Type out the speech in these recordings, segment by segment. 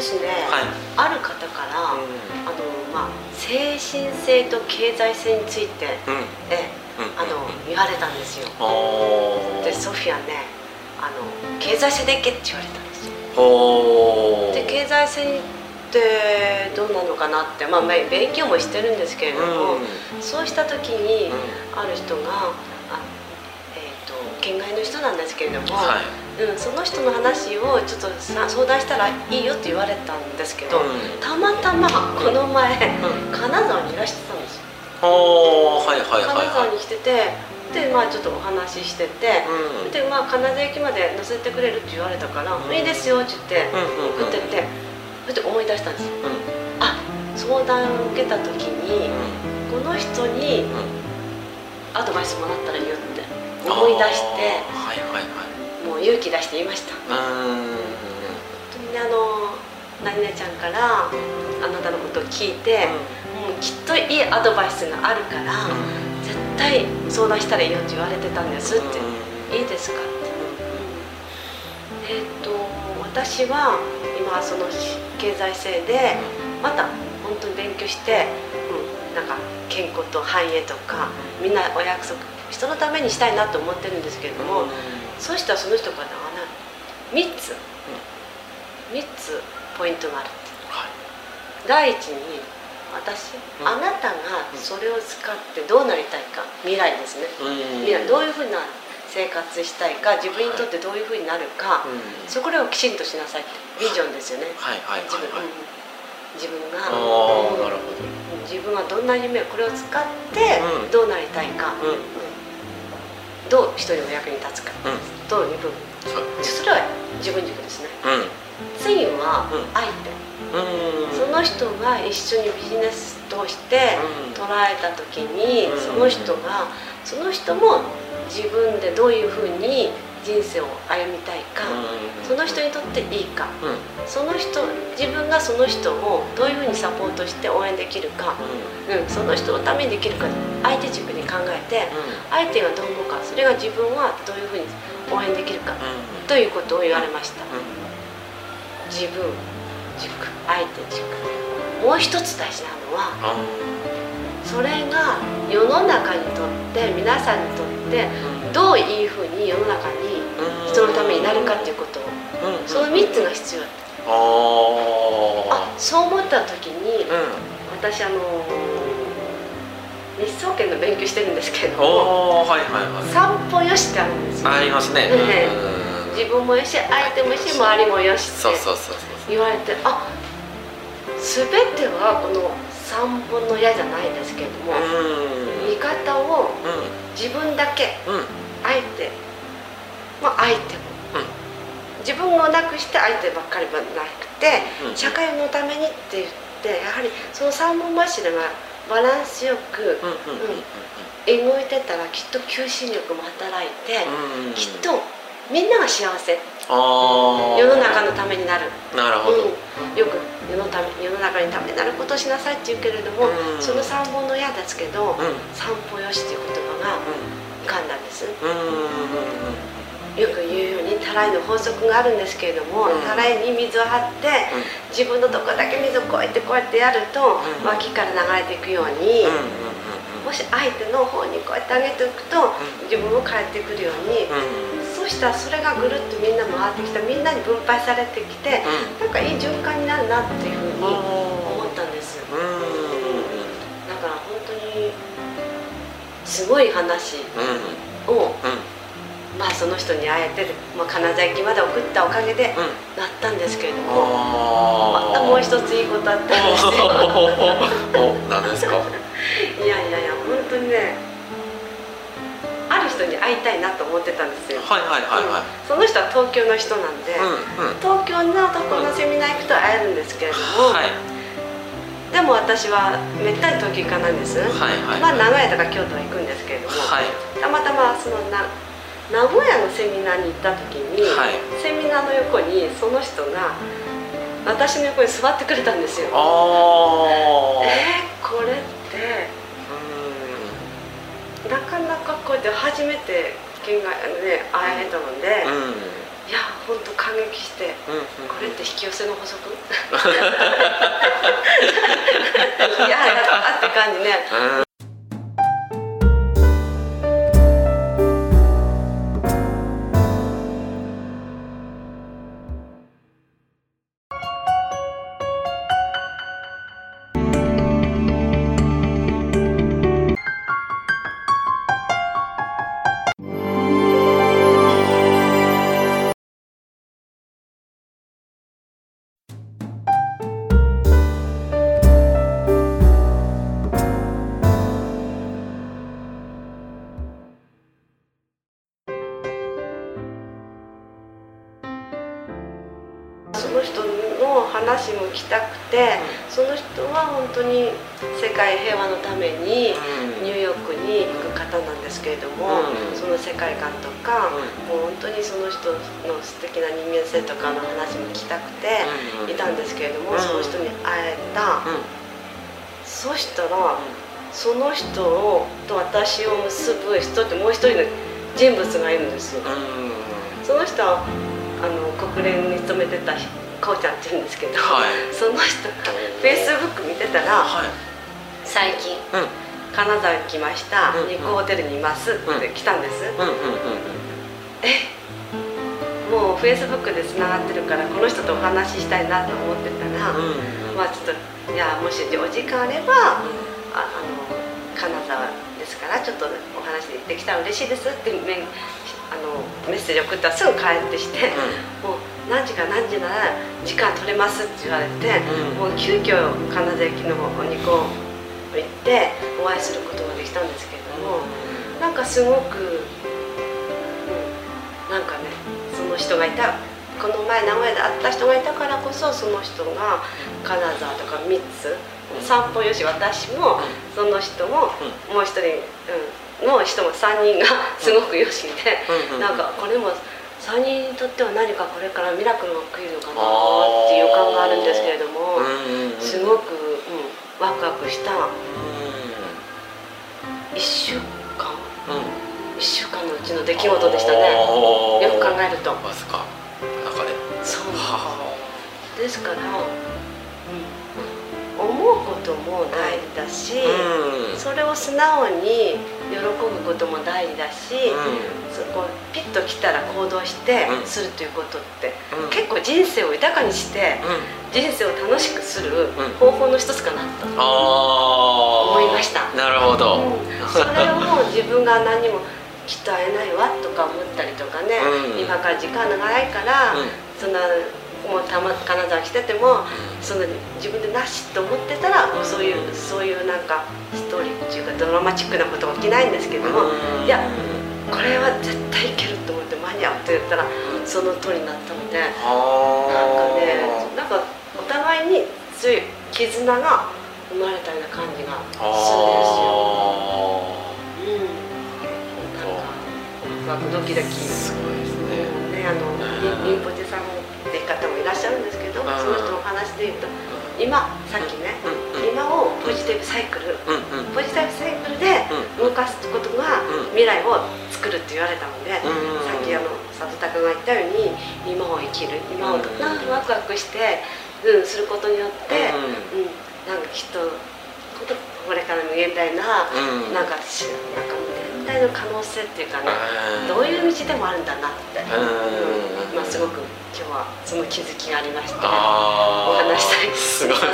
ですね、はい。ある方から、うあのまあ精神性と経済性についてん。うん。えうん。あの言われたんですよ。でソフィアねあの経済性でいけって言われたんですよ。で経済性ってどうなのかなって、まあ、め勉強もしてるんですけれども、そうした時にある人があ、えー、と県外の人なんですけれども、はいうん、その人の話をちょっとさ相談したらいいよって言われたんですけど、うん。たまたまこの前、うん。金沢にいらしてたんですよ。はいはいはいはい。金沢に来ててでまあちょっとお話ししてて、うん。でまあ金沢駅まで乗せてくれるって言われたから「うん。いいですよ」って言ってうんうんうん。送ってってそれで思い出したんです。ようん。あ相談を受けた時にこの人にうん。アドバイスもらったらいいよって思い出して。はいはいはい勇気出して言いました。本当にあの何々ちゃんからあなたのことを聞いて、もうきっといいアドバイスがあるから、絶対相談したらいいよって言われてたんですって、いいですかって、えっ、と私は今その経済性でまた本当に勉強して、うん、なんか健康と繁栄とかみんなお約束人のためにしたいなと思ってるんですけれども、そうしたらその人からあの3つ、3つポイントがある。って第一に私、うん。あなたがそれを使ってどうなりたいか。未来ですね。うん。未来どういうふうな生活したいか。自分にとってどういうふうになるか、うん。そこをきちんとしなさいって。ビジョンですよね。はいはい自分,、はい。はいうん。自分が。ああなるほど。自分はどんな夢これを使ってうん。どうなりたいか、うんどう人にお役に立つか、うん。どういうふうに。それは自分軸ですね。うん。次はうん。相手、うん。その人が一緒にビジネスとしてうん。捉えた時に、うん。その人がその人も自分でどういうふうに人生を歩みたいか、その人にとっていいかその人自分がその人をどういうふうにサポートして応援できるか、うん、その人のためにできるか相手軸に考えて相手がどう思うかそれが自分はどういうふうに応援できるかということを言われました。自分軸相手軸。もう一つ大事なのはそれが世の中にとって皆さんにとってどういうふうに世の中に人のためになるかっていうことを。その3つが必要。だあそう思った時に私あの日総研の勉強してるんですけれどはいはいはい。散歩よしってあるんですよ。ありますね。ねうん自分もよし相手もよし周りもよしって言われてあ全てはこの散歩の矢じゃないですけれどもうん。見方をうん。自分だけうん。相手まあ相手も、自分をなくして相手ばっかりはなくて、うん。社会のためにって言ってやはりその三本柱がバランスよく動いてたらきっと求心力も働いて、きっとみんなが幸せ。世の中のためになる、なるほど。うん、よく世のため世の中にためになることをしなさいって言うけれども、うん。その三本の矢ですけど、うん。散歩よしっていう言葉が浮かんだんです。うんうんよく言うようにたらいの法則があるんですけれども、うん。たらいに水を張って自分のとこだけ水をこうやってこうやってやると、うん。脇から流れていくように、もし相手の方にこうやってあげておくと、自分も返ってくるように、うん。そうしたらそれがぐるっとみんな回ってきたみんなに分配されてきて、なんかいい循環になるなっていうふうに思ったんです。だから本当にすごい話うん。を、まあその人に会えて、まあ、金沢駅まで送ったおかげでなったんですけれども、またもう一ついいことあったんですよ。お何ですか？いやいやいや本当にねある人に会いたいなと思ってたんですよ、はいはいはいはい。うん。その人は東京の人なんで、うんうん。東京のところのセミナー行くと会えるんですけれども、はい。でも私はめったに東京行かないんです、はいはい。まあ名古屋とか京都は行くんですけれども、はい。たまたまそのな名古屋のセミナーに行った時に、はい。セミナーの横にその人が私の横に座ってくれたんですよ。ああえー、これってなかなかこうやって初めて県外ね、会えたので、うん。うんいや本当感激して、ううん。これって引き寄せの法則？いややったって感じねの話も聞きたくて、その人は本当に世界平和のためにニューヨークに行く方なんですけれども、うん。その世界観とか、うん。もう本当にその人の素敵な人間性とかの話も聞きたくていたんですけれども、うん。その人に会えた、うん。そしたらその人をと私を結ぶ人ってもう一人の人物がいるんですよ。うん。その人はあの国連に勤めてたこうちゃんって言うんですけど、はい。その人がフェイスブック見てたらはい。最近うん。金沢に来ました、うん日光ホテルにいますって来たんです、うんうんうんもうフェイスブックでつながってるからこの人とお話ししたいなと思ってたら、うんまあちょっといやもしお時間あればああの金沢ですからちょっとお話できたら嬉しいですってメあのメッセージ送ったらすぐ帰ってきて、もう何時か何時なら時間取れますって言われて、うん。もう急遽金沢駅の方にこう行ってお会いすることができたんですけれども、なんかすごく、うん、なんかねその人がいたこの前名古屋で会った人がいたからこそその人が金沢とか3つ散歩よし私もその人ももう一人、うん、の人も3人がすごくよしで、うん。なんかこれも3人にとっては何かこれからミラクルが起きるのかなっていう予感があるんですけれどもすごく、うん、ワクワクした。1週間。1週間のうちの出来事でしたね。よく考えると。わずか。中で。そう。はですから、うん、思うことも大事だし、うん。それを素直に喜ぶことも大事だし、うそこピッと来たら行動してうん。するということって、うん。結構人生を豊かにしてうん。人生を楽しくするうん。方法の一つかなと、思いました。なるほど。うん。それを自分が何にもきっと会えないわとか思ったりとかね、うん。今から時間が長いから、うん。そんなもうたま金沢来ててもその自分でなしと思ってたら、うんそういうそういうなんかストーリーっていうかドラマチックなことが起きないんですけども、うん。いやこれは絶対いけると思って間に合うって言ったらその通りになったのでなんかはねなんかお互いに強い絆が生まれたような感じがするんですよ。うん、なんかワクワクドキドキ。すごいですね。ね、あのリンポチェさんって方もいらっしゃるんですけど、うん。その人のお話で言うと今さっきね、うん。今をポジティブサイクルポジティブサイクルで動かすことがうん。未来を作るって言われたので、うん。さっきあの里田君が言ったように今を生きる今をうん。なんかワクワクして、うん、することによって、うん。うんなんかきっとこれから無限大な、うん。なんかしなんか無限大の可能性っていうかね、どういう道でもあるんだなって、うん。まあ、すごく今日はその気づきがありましてお話したいすごい。な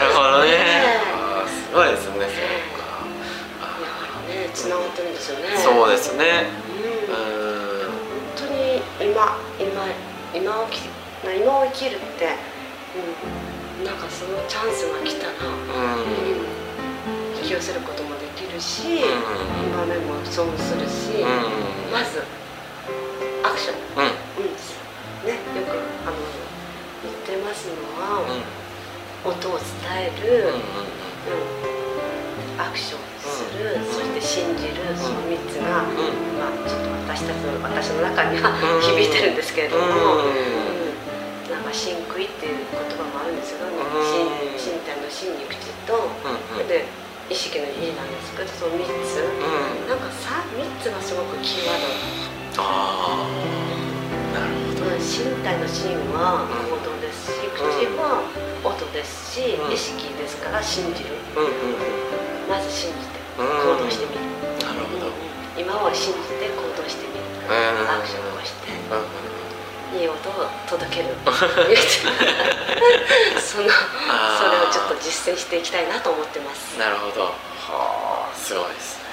るほどね。ねすごいですね。ねがってるんですよね。そうですね。うん。うん。本当に今今今をき今を生きるって、うん、なんかそのチャンスが来たら、うん。引き寄せることもる今目も損するし、うん。まずアクション、うん。うん。ね、よくあの言ってますのは、音を伝える、うんアクションする、うん。そして信じる、その3つが、うん。まあ、ちょっと私たちの私の中にはうん。響いてるんですけれども、うん。うん。なんか「真食い」っていう言葉もあるんですよね。うん。身身体の真に口と、うん。で意識の意なんですけどその3つ。うん。なんか 3, 3つがすごくキーワード。ああなるほ体のシーンは行動ですし、口は音ですし、うん。意識ですから信じる。うんうんまず信じてうん。行動してみる、なるほど。今は信じて行動してみる、うん。アクションを起こして。うんうんいい音を届ける？そのそれをちょっと実践していきたいなと思ってます。なるほど。はあすごいですね